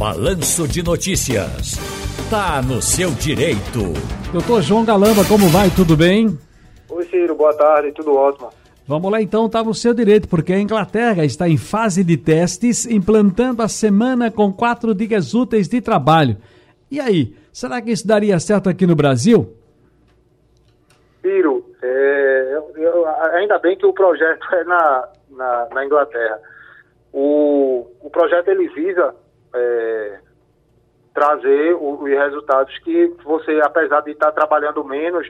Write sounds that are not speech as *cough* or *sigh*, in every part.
Balanço de Notícias. Tá no seu direito. Doutor João Galamba, como vai? Tudo bem? Oi, Ciro, boa tarde, tudo ótimo. Vamos lá então, tá no seu direito, porque a Inglaterra está em fase de testes, implantando a semana com quatro dias úteis de trabalho. E aí, será que isso daria certo aqui no Brasil? Ciro, é, eu, eu, ainda bem que o projeto *laughs* é na, na, na Inglaterra. O, o projeto ele visa é, trazer os resultados que você, apesar de estar trabalhando menos,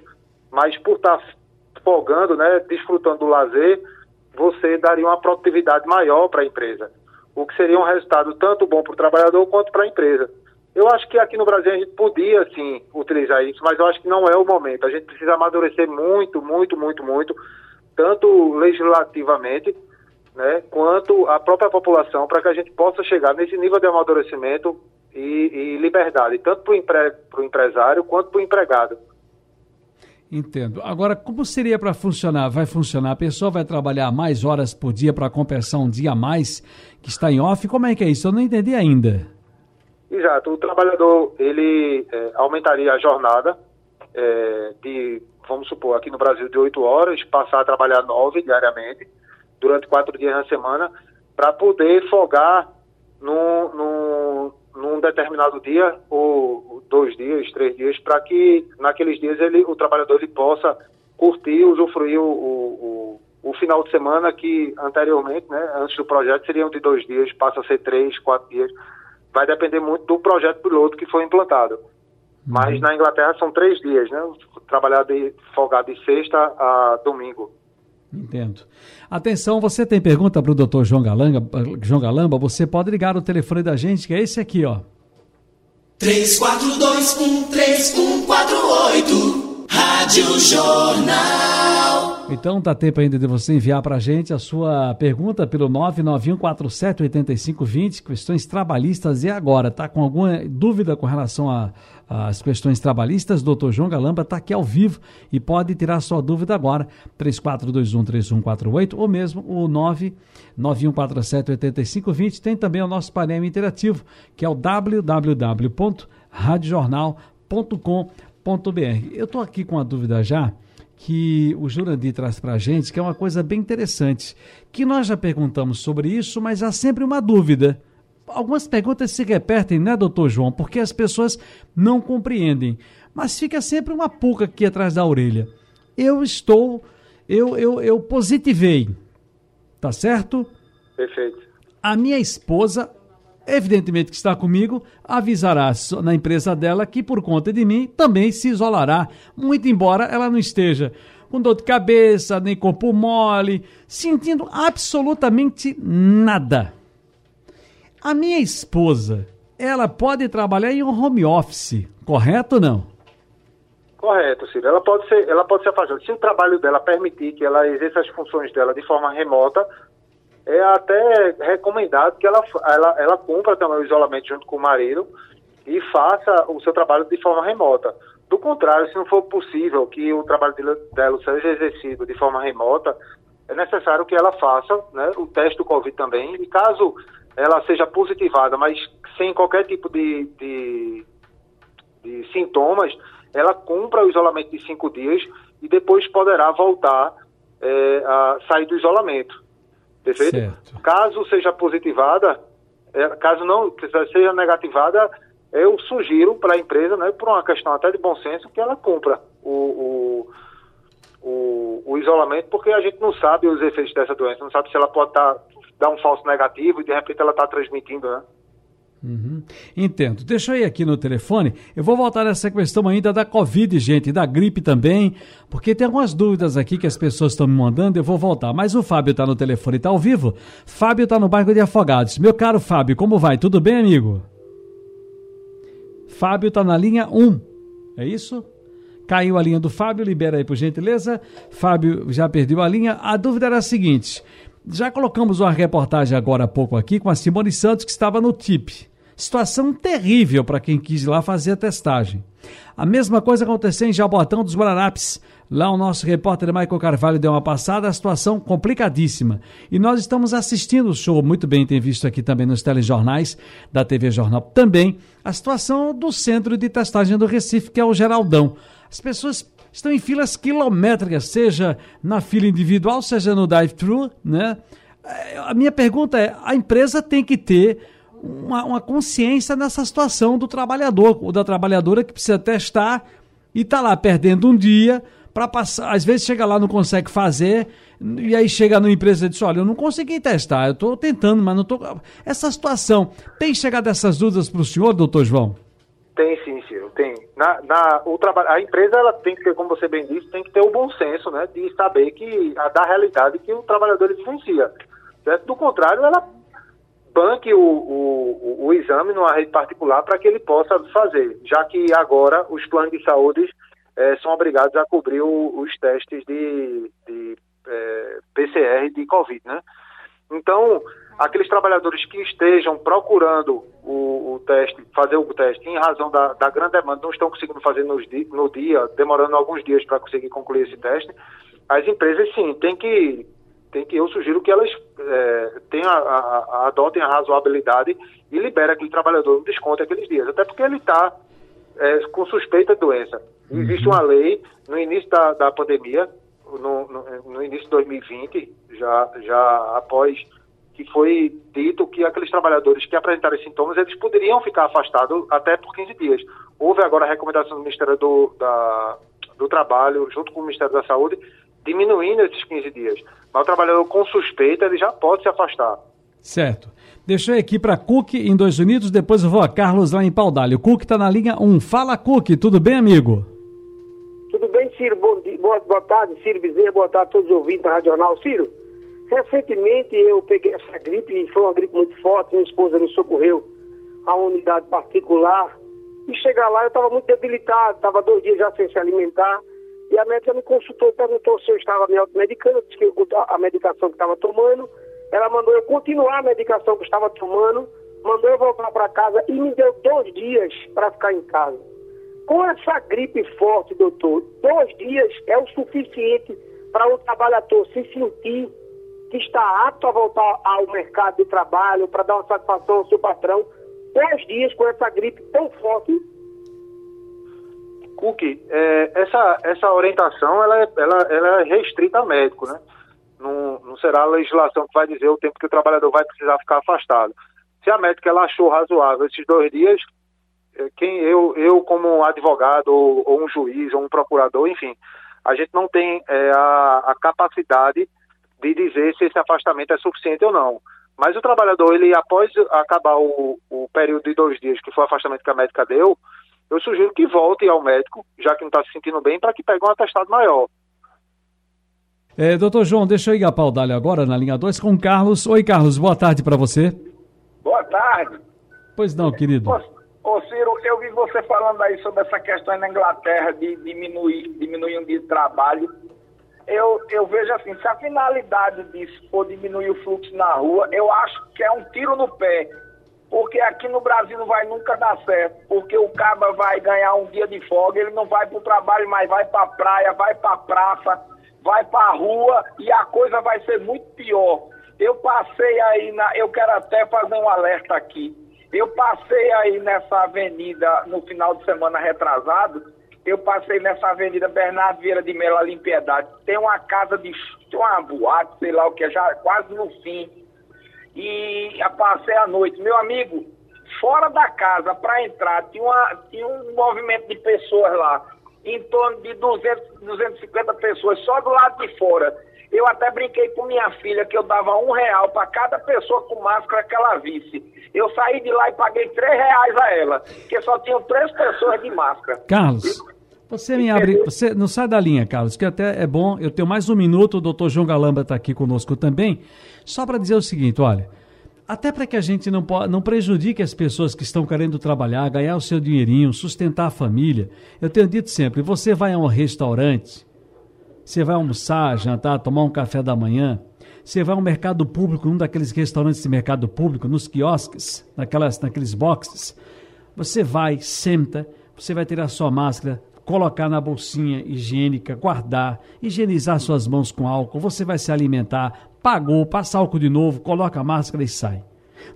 mas por estar folgando, né, desfrutando do lazer, você daria uma produtividade maior para a empresa. O que seria um resultado tanto bom para o trabalhador quanto para a empresa. Eu acho que aqui no Brasil a gente podia sim utilizar isso, mas eu acho que não é o momento. A gente precisa amadurecer muito, muito, muito, muito, tanto legislativamente, né, quanto a própria população, para que a gente possa chegar nesse nível de amadurecimento e, e liberdade, tanto para o empre, empresário quanto para o empregado. Entendo. Agora, como seria para funcionar? Vai funcionar? A pessoa vai trabalhar mais horas por dia para compensar um dia a mais que está em off? Como é que é isso? Eu não entendi ainda. Exato. O trabalhador, ele é, aumentaria a jornada é, de, vamos supor, aqui no Brasil de 8 horas, passar a trabalhar 9 diariamente, durante quatro dias na semana, para poder folgar num, num, num, determinado dia, ou dois dias, três dias, para que naqueles dias ele, o trabalhador ele possa curtir, usufruir o, o, o, o final de semana que anteriormente, né, antes do projeto, seriam de dois dias, passa a ser três, quatro dias. Vai depender muito do projeto piloto que foi implantado. Uhum. Mas na Inglaterra são três dias, né? Trabalhar de folgado de sexta a domingo. Entendo. Atenção, você tem pergunta para o doutor João Galamba, João Galamba? Você pode ligar o telefone da gente, que é esse aqui, ó. 34213148 Rádio Jornal. Então dá tempo ainda de você enviar para a gente a sua pergunta pelo 991478520, questões trabalhistas e agora. Tá com alguma dúvida com relação às questões trabalhistas? Doutor João Galamba está aqui ao vivo e pode tirar sua dúvida agora. 34213148 ou mesmo o 991478520. Tem também o nosso painel interativo, que é o www.radiojornal.com.br. Eu estou aqui com a dúvida já que o Jurandir traz para a gente, que é uma coisa bem interessante, que nós já perguntamos sobre isso, mas há sempre uma dúvida. Algumas perguntas se repetem, né, doutor João? Porque as pessoas não compreendem. Mas fica sempre uma pulga aqui atrás da orelha. Eu estou, eu, eu, eu positivei, tá certo? Perfeito. A minha esposa evidentemente que está comigo, avisará na empresa dela que por conta de mim também se isolará, muito embora ela não esteja com dor de cabeça, nem corpo mole, sentindo absolutamente nada. A minha esposa, ela pode trabalhar em um home office, correto ou não? Correto, Ciro. Ela pode ser, ela pode ser afastada. Se o trabalho dela permitir que ela exerça as funções dela de forma remota, é até recomendado que ela, ela, ela cumpra também o isolamento junto com o marido e faça o seu trabalho de forma remota. Do contrário, se não for possível que o trabalho dela seja exercido de forma remota, é necessário que ela faça né, o teste do Covid também. E caso ela seja positivada, mas sem qualquer tipo de, de, de sintomas, ela cumpra o isolamento de cinco dias e depois poderá voltar é, a sair do isolamento. Perfeito? Certo. Caso seja positivada, é, caso não seja negativada, eu sugiro para a empresa, né, por uma questão até de bom senso, que ela cumpra o, o, o, o, isolamento, porque a gente não sabe os efeitos dessa doença, não sabe se ela pode tá, dar um falso negativo e de repente ela está transmitindo, né? Uhum. Entendo. Deixa eu ir aqui no telefone. Eu vou voltar nessa questão ainda da Covid, gente, da gripe também, porque tem algumas dúvidas aqui que as pessoas estão me mandando. Eu vou voltar. Mas o Fábio está no telefone, está ao vivo. Fábio está no bairro de Afogados. Meu caro Fábio, como vai? Tudo bem, amigo? Fábio está na linha 1. É isso? Caiu a linha do Fábio, libera aí por gentileza. Fábio já perdeu a linha. A dúvida era a seguinte: já colocamos uma reportagem agora há pouco aqui com a Simone Santos, que estava no TIP. Situação terrível para quem quis ir lá fazer a testagem. A mesma coisa aconteceu em Jabotão dos Guararapes. Lá o nosso repórter Michael Carvalho deu uma passada, a situação complicadíssima. E nós estamos assistindo o show, muito bem, tem visto aqui também nos telejornais da TV Jornal também, a situação do centro de testagem do Recife, que é o Geraldão. As pessoas estão em filas quilométricas, seja na fila individual, seja no drive-thru, né? É, a minha pergunta é: a empresa tem que ter uma, uma consciência nessa situação do trabalhador, ou da trabalhadora que precisa testar e está lá perdendo um dia para passar. Às vezes chega lá, não consegue fazer, e aí chega numa empresa e diz: Olha, eu não consegui testar, eu estou tentando, mas não estou. Essa situação, tem chegado essas dúvidas para o senhor, doutor João? Tem sim, Ciro, tem. Na, na, o trabalho, a empresa ela tem que ter, como você bem disse, tem que ter o bom senso, né, de saber que a, da realidade que o trabalhador vivencia. Certo? Do contrário, ela banque o, o, o exame numa rede particular para que ele possa fazer, já que agora os planos de saúde é, são obrigados a cobrir o, os testes de, de é, PCR de Covid, né? Então, aqueles trabalhadores que estejam procurando o, o, teste, fazer o teste em razão da, da grande demanda, não estão conseguindo fazer nos no dia, demorando alguns dias para conseguir concluir esse teste, as empresas sim, tem que tem que eu sugiro que elas é, tenham a, a, adotem a razoabilidade e liberem aquele trabalhador um desconto aqueles dias, até porque ele está é, com suspeita de doença. Uhum. Existe uma lei no início da, da pandemia, no, no, no, início de 2020, já, já após que foi dito que aqueles trabalhadores que apresentarem sintomas, eles poderiam ficar afastados até por 15 dias. Houve agora a recomendação do Ministério do, da, do Trabalho, junto com o Ministério da Saúde, diminuindo esses 15 dias. Mas o trabalhador com suspeita, ele já pode se afastar. Certo. Ir aqui para Cook em Dois Unidos, depois eu vou a Carlos lá em Paudalho. Cook está na linha 1. Fala, Cook, tudo bem, amigo? Tudo bem, Ciro? Bom dia, boa, boa tarde, Ciro Bezerra, boa tarde a todos os ouvintes da Radional. Ciro, recentemente eu peguei essa gripe, e foi uma gripe muito forte, minha esposa me socorreu a unidade particular, e chegar lá eu estava muito debilitado, estava dois dias já sem se alimentar, e a médica me consultou, perguntou se eu estava me automedicando, disse que a medicação que estava tomando. Ela mandou eu continuar a medicação que estava tomando, mandou eu voltar para casa e me deu dois dias para ficar em casa. Com essa gripe forte, doutor, dois dias é o suficiente para o trabalhador se sentir que está apto a voltar ao mercado de trabalho, para dar uma satisfação ao seu patrão. Dois dias com essa gripe tão forte Cook, é, essa, essa orientação ela é, ela, ela é restrita a médico, né? Não, não será a legislação que vai dizer o tempo que o trabalhador vai precisar ficar afastado. Se a médica ela achou razoável esses dois dias, é, quem eu, eu como advogado ou, ou um juiz ou um procurador, enfim, a gente não tem é, a, a capacidade de dizer se esse afastamento é suficiente ou não. Mas o trabalhador, ele após acabar o, o período de dois dias, que foi o afastamento que a médica deu, eu sugiro que volte ao médico, já que não está se sentindo bem, para que pegue um atestado maior. É, doutor João, deixa eu ir a Paudalho agora na linha 2 com o Carlos. Oi, Carlos, boa tarde para você. Boa tarde. Pois não, querido. Ô, ô, Ciro, eu vi você falando aí sobre essa questão na Inglaterra de diminuir, diminuir um dia de trabalho. Eu, eu vejo assim, se a finalidade disso for diminuir o fluxo na rua, eu acho que é um tiro no pé porque aqui no Brasil não vai nunca dar certo, porque o caba vai ganhar um dia de folga, ele não vai para o trabalho, mas vai para a praia, vai para a praça, vai para a rua e a coisa vai ser muito pior. Eu passei aí, na, eu quero até fazer um alerta aqui. Eu passei aí nessa avenida no final de semana retrasado, eu passei nessa avenida Bernardo Vieira de Melo, ali em Piedade. Tem uma casa de, tem uma boate, sei lá o que, já quase no fim e passei a noite. Meu amigo, fora da casa para entrar, tinha, uma, tinha um movimento de pessoas lá, em torno de 200, 250 pessoas só do lado de fora. Eu até brinquei com minha filha que eu dava um real para cada pessoa com máscara que ela visse. Eu saí de lá e paguei três reais a ela, porque só tinham três pessoas de máscara. Carlos, você me abre. Você não sai da linha, Carlos, que até é bom. Eu tenho mais um minuto, o doutor João Galamba está aqui conosco também. Só para dizer o seguinte: olha, até para que a gente não, não prejudique as pessoas que estão querendo trabalhar, ganhar o seu dinheirinho, sustentar a família. Eu tenho dito sempre: você vai a um restaurante, você vai almoçar, jantar, tomar um café da manhã. Você vai ao mercado público, num daqueles restaurantes de mercado público, nos quiosques, naquelas, naqueles boxes. Você vai, senta, você vai tirar sua máscara, colocar na bolsinha higiênica, guardar, higienizar suas mãos com álcool, você vai se alimentar, pagou, passa álcool de novo, coloca a máscara e sai.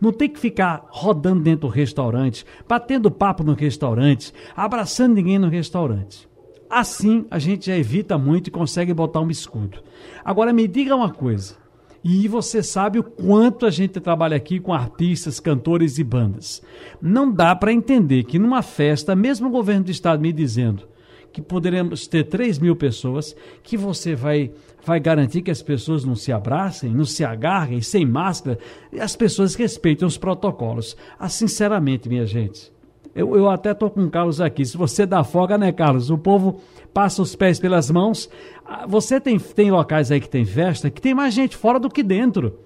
Não tem que ficar rodando dentro do restaurante, batendo papo no restaurante, abraçando ninguém no restaurante. Assim a gente já evita muito e consegue botar um escudo. Agora me diga uma coisa. E você sabe o quanto a gente trabalha aqui com artistas, cantores e bandas. Não dá para entender que numa festa, mesmo o governo do estado me dizendo que poderemos ter 3 mil pessoas, que você vai, vai garantir que as pessoas não se abracem, não se agarrem, sem máscara, e as pessoas respeitem os protocolos. Ah, sinceramente, minha gente, eu, eu até estou com o Carlos aqui. Se você dá folga, né, Carlos? O povo passa os pés pelas mãos. Ah, você tem, tem locais aí que tem festa que tem mais gente fora do que dentro.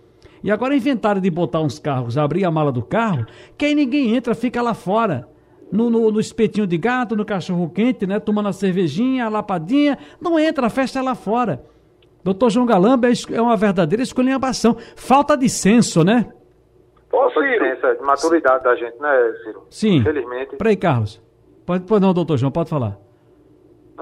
E agora inventaram de botar uns carros, abrir a mala do carro, que aí ninguém entra, fica lá fora no, no, no, espetinho de gato, no cachorro quente, né? Tomando a cervejinha, a lapadinha. Não entra, a festa é lá fora. Doutor João Galamba é, é uma verdadeira esculhambação. Falta de senso, né? Falta de senso, é de maturidade da gente, né, Ciro? Sim. Infelizmente. Peraí, Carlos. Pode, pode não, doutor João, pode falar.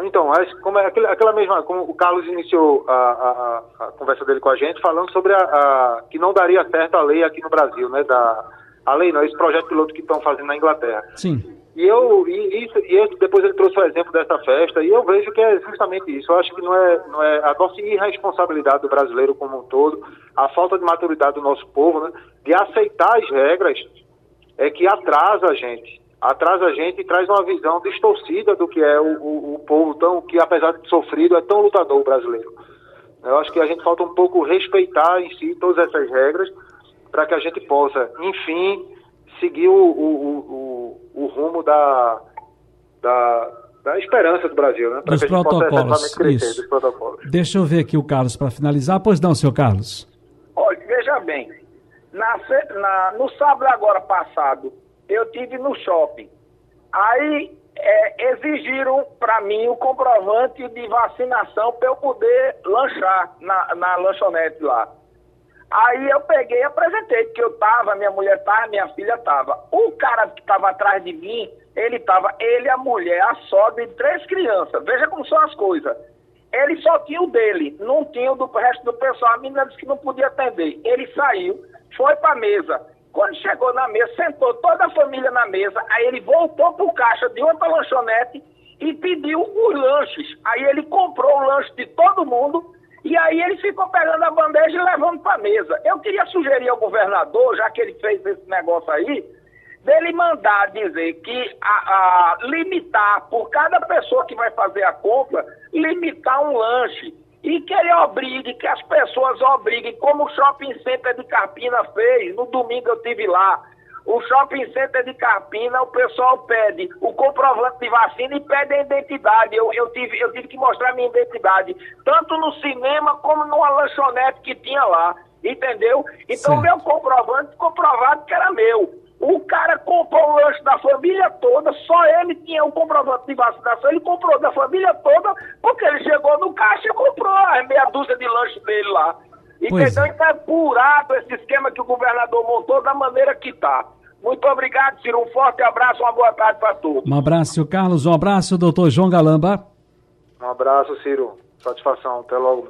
Então, como é aquela, aquela mesma, como o Carlos iniciou a, a, a, conversa dele com a gente, falando sobre a, a, que não daria certo a lei aqui no Brasil, né? Da, a lei não, esse projeto piloto que estão fazendo na Inglaterra. Sim. E eu, e, isso, e depois ele trouxe o exemplo dessa festa, e eu vejo que é justamente isso. Eu acho que não é, não é a nossa irresponsabilidade do brasileiro como um todo, a falta de maturidade do nosso povo, né, de aceitar as regras, é que atrasa a gente. Atrasa a gente e traz uma visão distorcida do que é o, o, o povo tão, que apesar de sofrido, é tão lutador brasileiro. Eu acho que a gente falta um pouco respeitar em si todas essas regras para que a gente possa, enfim, seguir o, o, o, rumo da, da, da, esperança do Brasil, né? Dos protocolos. Crescer, Isso. dos protocolos. Deixa eu ver aqui o Carlos para finalizar. Pois não, senhor Carlos. Olha, veja bem, na, na, no sábado agora passado, eu tive no shopping. Aí é, exigiram para mim o comprovante de vacinação para eu poder lanchar na, na lanchonete lá. Aí eu peguei e apresentei, porque eu tava, minha mulher tava, minha filha tava. O cara que tava atrás de mim, ele tava, ele, a mulher, a sogra e três crianças. Veja como são as coisas. Ele só tinha o dele, não tinha o do resto do pessoal. A menina disse que não podia atender. Ele saiu, foi pra mesa. Quando chegou na mesa, sentou toda a família na mesa. Aí ele voltou pro caixa de outra lanchonete e pediu os lanches. Aí ele comprou o lanche de todo mundo e aí ele ficou pegando a bandeja e levando para a mesa. Eu queria sugerir ao governador, já que ele fez esse negócio aí, dele mandar dizer que a, a, limitar por cada pessoa que vai fazer a compra, limitar um lanche. E que ele obrigue, que as pessoas obriguem, como o Shopping Center de Carpina fez, no domingo eu tive lá o shopping center de Carpina, o pessoal pede o comprovante de vacina e pede a identidade. Eu, eu, tive, eu tive que mostrar minha identidade, tanto no cinema como numa lanchonete que tinha lá. Entendeu? Então, meu comprovante comprovado que era meu. O cara comprou o lanche da família toda, só ele tinha o comprovante de vacinação, ele comprou da família toda, porque ele chegou no caixa e comprou a meia dúzia de lanche dele lá. Entendeu? Pois é. Então é curado esse esquema que o governador montou da maneira que está. Muito obrigado, Ciro. Um forte abraço, uma boa tarde para todos. Um abraço, Carlos. Um abraço, doutor João Galamba. Um abraço, Ciro. Satisfação. Até logo.